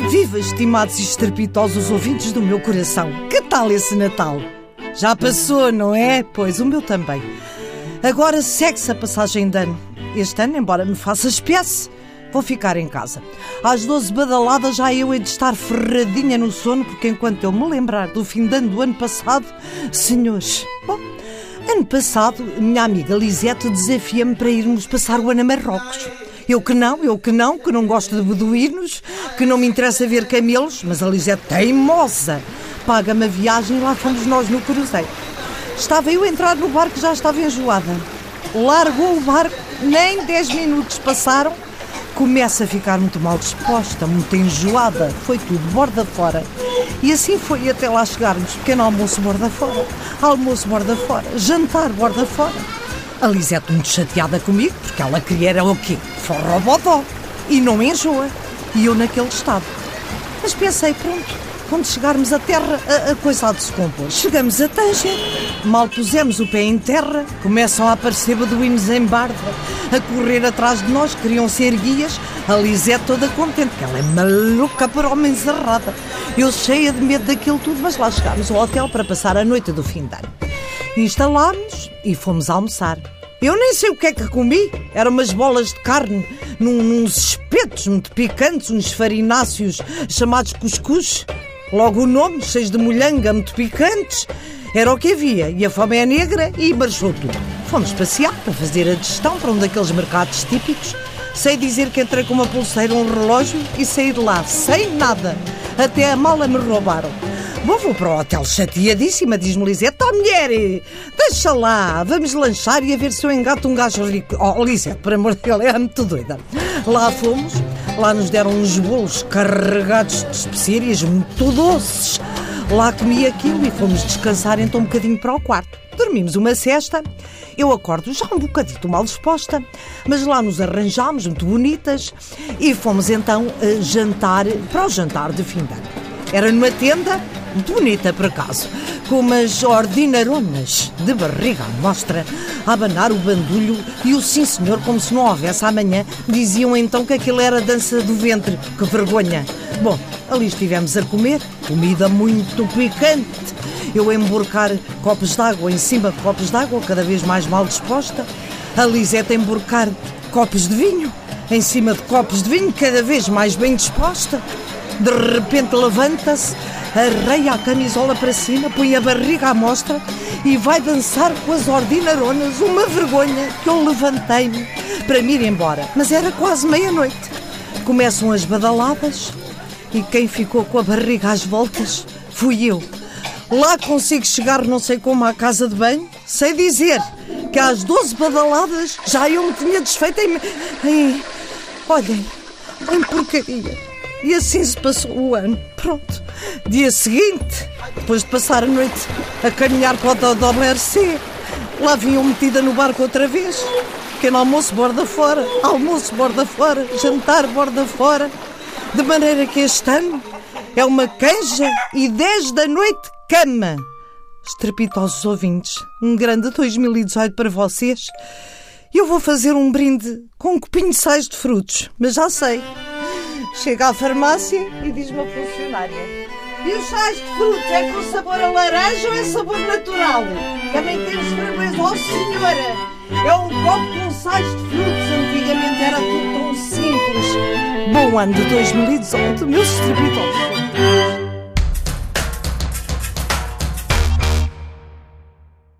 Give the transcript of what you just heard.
Viva, estimados e estrepitosos ouvintes do meu coração. Que tal esse Natal? Já passou, não é? Pois, o meu também. Agora segue-se a passagem de ano. Este ano, embora me faça espécie, vou ficar em casa. Às 12 badaladas já eu hei de estar ferradinha no sono, porque enquanto eu me lembrar do fim de ano do ano passado, senhores... Bom, ano passado, minha amiga Lisete desafia-me para irmos passar o ano a Marrocos. Eu que não, eu que não, que não gosto de beduínos, que não me interessa ver camelos, mas a Lisete teimosa. Paga-me a viagem e lá fomos nós no cruzeiro. Estava eu a entrar no barco já estava enjoada. Largou o barco, nem 10 minutos passaram. Começa a ficar muito mal disposta, muito enjoada. Foi tudo borda fora. E assim foi até lá chegarmos. Pequeno almoço borda fora, almoço borda fora, jantar borda fora. A Lisete muito chateada comigo, porque ela queria era o quê? Forrobodó. E não enjoa. E eu naquele estado. Mas pensei, pronto, quando chegarmos à terra, a, a coisa há de se compor. Chegamos a Tanger, mal pusemos o pé em terra, começam a aparecer beduínos em barda, a correr atrás de nós, queriam ser guias. A Lisete toda contente, que ela é maluca por homens errada. Eu cheia de medo daquilo tudo, mas lá chegámos ao hotel para passar a noite do fim de ano. Instalámos e fomos almoçar. Eu nem sei o que é que comi. Eram umas bolas de carne, num, nos espetos muito picantes, uns farináceos chamados cuscuz. Logo o nome, cheios de molhanga, muito picantes. Era o que havia. E a fome é negra e marchou tudo. Fomos passear para fazer a digestão para um daqueles mercados típicos. Sei dizer que entrei com uma pulseira, um relógio e saí de lá sem nada. Até a mala me roubaram. Vou para o hotel chateadíssima, diz-me Lisete. Oh, mulher, deixa lá, vamos lanchar e a ver se eu engato um gajo rico. Oh, Lisete, por amor de Deus, é muito doida. Lá fomos, lá nos deram uns bolos carregados de especiarias muito doces. Lá comi aquilo e fomos descansar então um bocadinho para o quarto. Dormimos uma cesta. Eu acordo já um bocadito mal disposta, mas lá nos arranjámos, muito bonitas, e fomos então uh, jantar para o jantar de fim de ano. Era numa tenda bonita por acaso, com umas ordinaronas de barriga à mostra, a abanar o bandulho e o sim senhor como se não houvesse amanhã, diziam então que aquilo era dança do ventre, que vergonha. Bom, ali estivemos a comer, comida muito picante, eu a emborcar copos de água em cima de copos de água, cada vez mais mal disposta, a Lisete a emborcar copos de vinho em cima de copos de vinho, cada vez mais bem disposta. De repente levanta-se, arreia a camisola para cima, põe a barriga à mostra e vai dançar com as ordinaronas. Uma vergonha que eu levantei-me para me ir embora. Mas era quase meia-noite. Começam as badaladas e quem ficou com a barriga às voltas fui eu. Lá consigo chegar não sei como à casa de banho, sei dizer que às 12 badaladas já eu me tinha desfeito em... em olhem, em porcaria. E assim se passou o ano. Pronto. Dia seguinte, depois de passar a noite a caminhar para o Mercê, lá vinham metida no barco outra vez. Pequeno almoço borda fora, almoço borda fora, jantar borda fora. De maneira que este ano é uma canja e 10 da noite cama. Estrepitosos ouvintes, um grande 2018 para vocês. Eu vou fazer um brinde com um copinho de sais de frutos, mas já sei, Chega à farmácia e diz-me a funcionária: E os sais de fruta é com sabor a laranja ou é sabor natural? Também temos vergonha, oh senhora! É um copo com sais de frutos. Antigamente era tudo tão simples. Bom ano de 2018, meus estrepitosos.